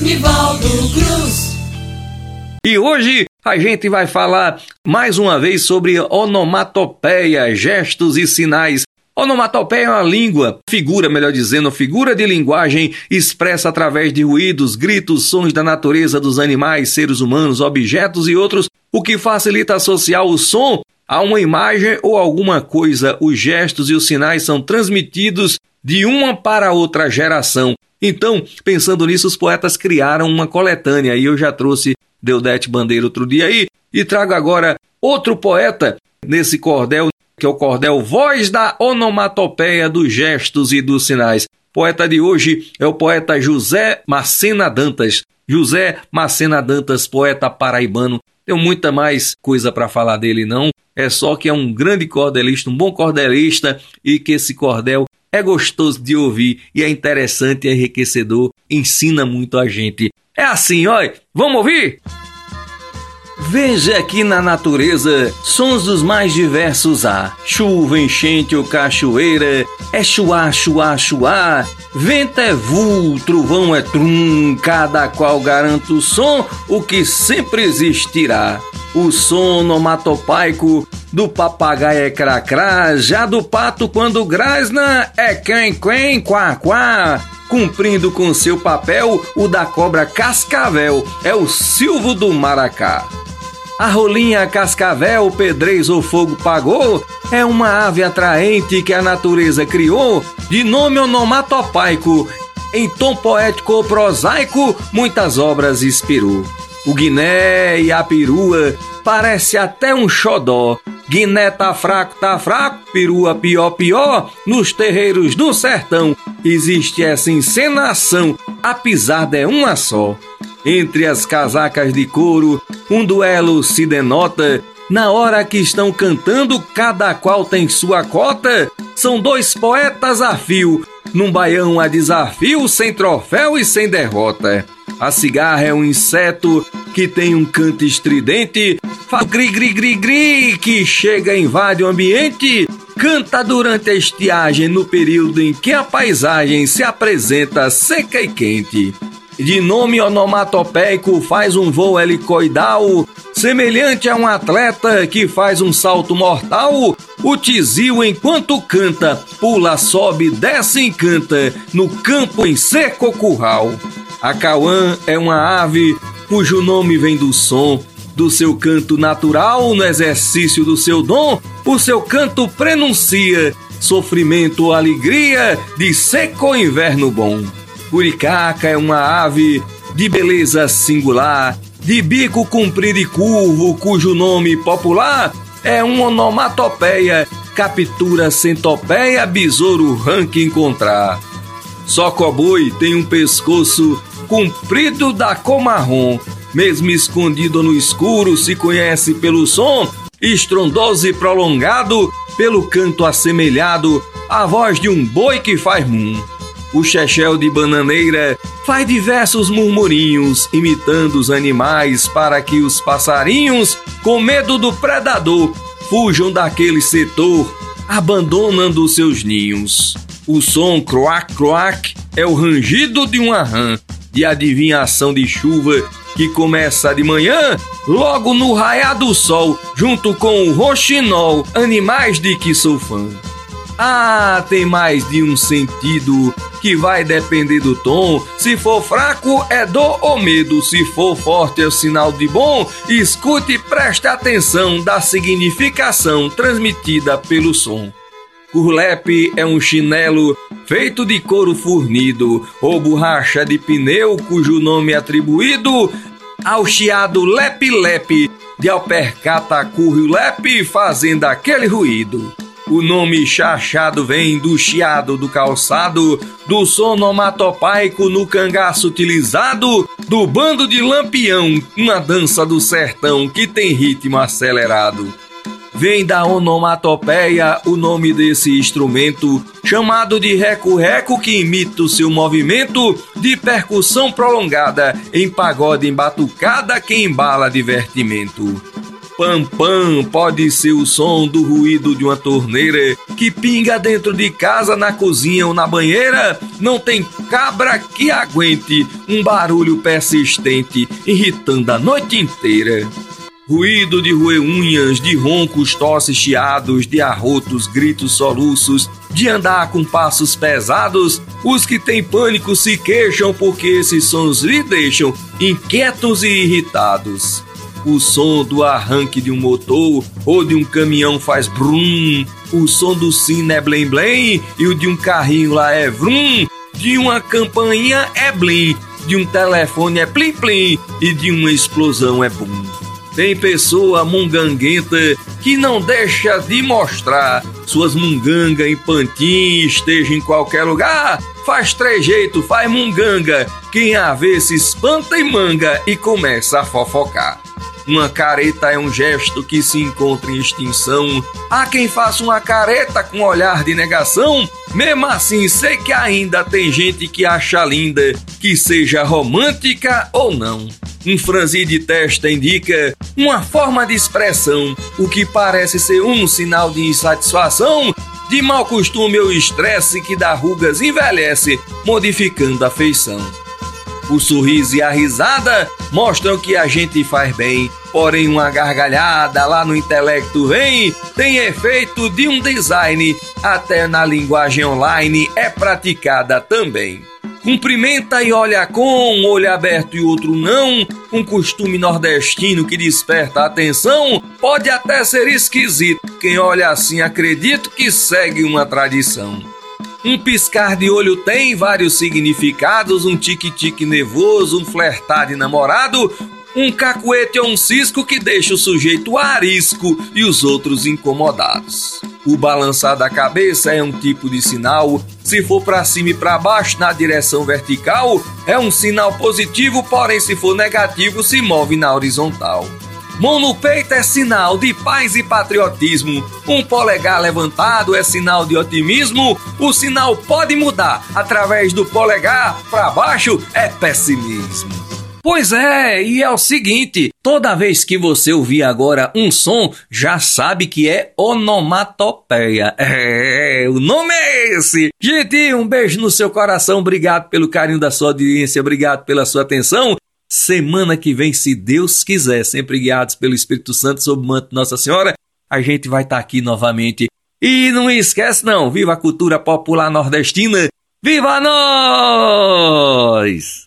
Nivaldo Cruz. E hoje a gente vai falar mais uma vez sobre onomatopeia, gestos e sinais. Onomatopeia é uma língua, figura, melhor dizendo, figura de linguagem expressa através de ruídos, gritos, sons da natureza dos animais, seres humanos, objetos e outros, o que facilita associar o som a uma imagem ou alguma coisa. Os gestos e os sinais são transmitidos de uma para outra geração. Então, pensando nisso, os poetas criaram uma coletânea e eu já trouxe Deudete Bandeira outro dia aí e trago agora outro poeta nesse cordel, que é o cordel Voz da Onomatopeia dos Gestos e dos Sinais. Poeta de hoje é o poeta José Macena Dantas. José Macena Dantas, poeta paraibano. Tenho muita mais coisa para falar dele, não. É só que é um grande cordelista, um bom cordelista e que esse cordel é gostoso de ouvir e é interessante, é enriquecedor, ensina muito a gente. É assim, olha, vamos ouvir? Veja aqui na natureza sons dos mais diversos há. Chuva, enchente ou cachoeira, é chuá, chuá, chuá. Vento é vu, trovão é trum, cada qual garanta o som, o que sempre existirá. O som onomatopaico do papagaio é cracrá, já do pato quando grasna é quen quen quá quá. Cumprindo com seu papel, o da cobra cascavel é o silvo do maracá. A rolinha cascavel, pedreis ou fogo pagou, é uma ave atraente que a natureza criou, de nome onomatopaico. Em tom poético ou prosaico, muitas obras inspirou. O guiné e a perua parece até um xodó. Guiné tá fraco, tá fraco, perua pior, pior. Nos terreiros do sertão existe essa encenação, a pisada é uma só. Entre as casacas de couro, um duelo se denota. Na hora que estão cantando, cada qual tem sua cota. São dois poetas a fio, num baião a desafio, sem troféu e sem derrota. A cigarra é um inseto que tem um canto estridente, faz gri gri gri gri que chega e invade o ambiente, canta durante a estiagem no período em que a paisagem se apresenta seca e quente. De nome onomatopeico faz um voo helicoidal, semelhante a um atleta que faz um salto mortal. O tizil, enquanto canta, pula, sobe, desce e canta, no campo em seco curral. A cauã é uma ave cujo nome vem do som, do seu canto natural no exercício do seu dom, o seu canto prenuncia sofrimento ou alegria de seco inverno bom. Curicaca é uma ave de beleza singular, de bico comprido e curvo, cujo nome popular é uma onomatopeia, captura centopeia, besouro ranque encontrar. Só coboi tem um pescoço comprido da cor marrom, mesmo escondido no escuro, se conhece pelo som estrondoso e prolongado, pelo canto assemelhado à voz de um boi que faz mum. O chechel de bananeira faz diversos murmurinhos, imitando os animais para que os passarinhos, com medo do predador, fujam daquele setor, abandonando seus ninhos. O som croac-croac é o rangido de uma rã de adivinhação de chuva que começa de manhã, logo no raiar do sol, junto com o roxinol, animais de que sou fã. Ah, tem mais de um sentido que vai depender do tom. Se for fraco, é dor ou medo. Se for forte, é sinal de bom. Escute e preste atenção da significação transmitida pelo som. Curlepe é um chinelo feito de couro fornido ou borracha de pneu cujo nome é atribuído ao chiado lepe-lepe de alpercata currio lepe fazendo aquele ruído. O nome chachado vem do chiado do calçado, do sonomatopaico no cangaço utilizado, do bando de lampião, uma dança do sertão que tem ritmo acelerado. Vem da onomatopeia o nome desse instrumento, chamado de reco-reco, que imita o seu movimento de percussão prolongada em pagode embatucada que embala divertimento. Pam pam pode ser o som do ruído de uma torneira que pinga dentro de casa, na cozinha ou na banheira. Não tem cabra que aguente um barulho persistente, irritando a noite inteira. Ruído de roer unhas, de roncos, tosses, chiados, de arrotos, gritos, soluços, de andar com passos pesados, os que têm pânico se queixam porque esses sons lhe deixam inquietos e irritados. O som do arranque de um motor ou de um caminhão faz brum. O som do sino é blém blém e o de um carrinho lá é vrum. De uma campainha é blim, de um telefone é plim plim e de uma explosão é bum. Tem pessoa munganguenta que não deixa de mostrar suas munganga em pantin, esteja em qualquer lugar. Faz trejeito, faz munganga. Quem a vê se espanta e manga e começa a fofocar. Uma careta é um gesto que se encontra em extinção. Há quem faça uma careta com olhar de negação. Mesmo assim, sei que ainda tem gente que acha linda, que seja romântica ou não. Um franzir de testa indica uma forma de expressão, o que parece ser um sinal de insatisfação, de mau costume ou estresse que dá rugas envelhece, modificando a feição. O sorriso e a risada mostram que a gente faz bem, porém uma gargalhada lá no intelecto vem, tem efeito de um design, até na linguagem online é praticada também. Cumprimenta e olha com um olho aberto e outro não, um costume nordestino que desperta atenção, pode até ser esquisito. Quem olha assim acredita que segue uma tradição. Um piscar de olho tem vários significados, um tique-tique nervoso, um flertar de namorado, um cacuete ou um cisco que deixa o sujeito arisco e os outros incomodados. O balançar da cabeça é um tipo de sinal. Se for para cima e para baixo na direção vertical, é um sinal positivo, porém se for negativo, se move na horizontal. Mão no peito é sinal de paz e patriotismo. Um polegar levantado é sinal de otimismo. O sinal pode mudar. Através do polegar para baixo é pessimismo. Pois é, e é o seguinte: toda vez que você ouvir agora um som, já sabe que é onomatopeia. É, o nome é esse. Gente, um beijo no seu coração, obrigado pelo carinho da sua audiência, obrigado pela sua atenção. Semana que vem, se Deus quiser, sempre guiados pelo Espírito Santo sob o manto de Nossa Senhora, a gente vai estar tá aqui novamente. E não esquece não, viva a cultura popular nordestina, viva nós!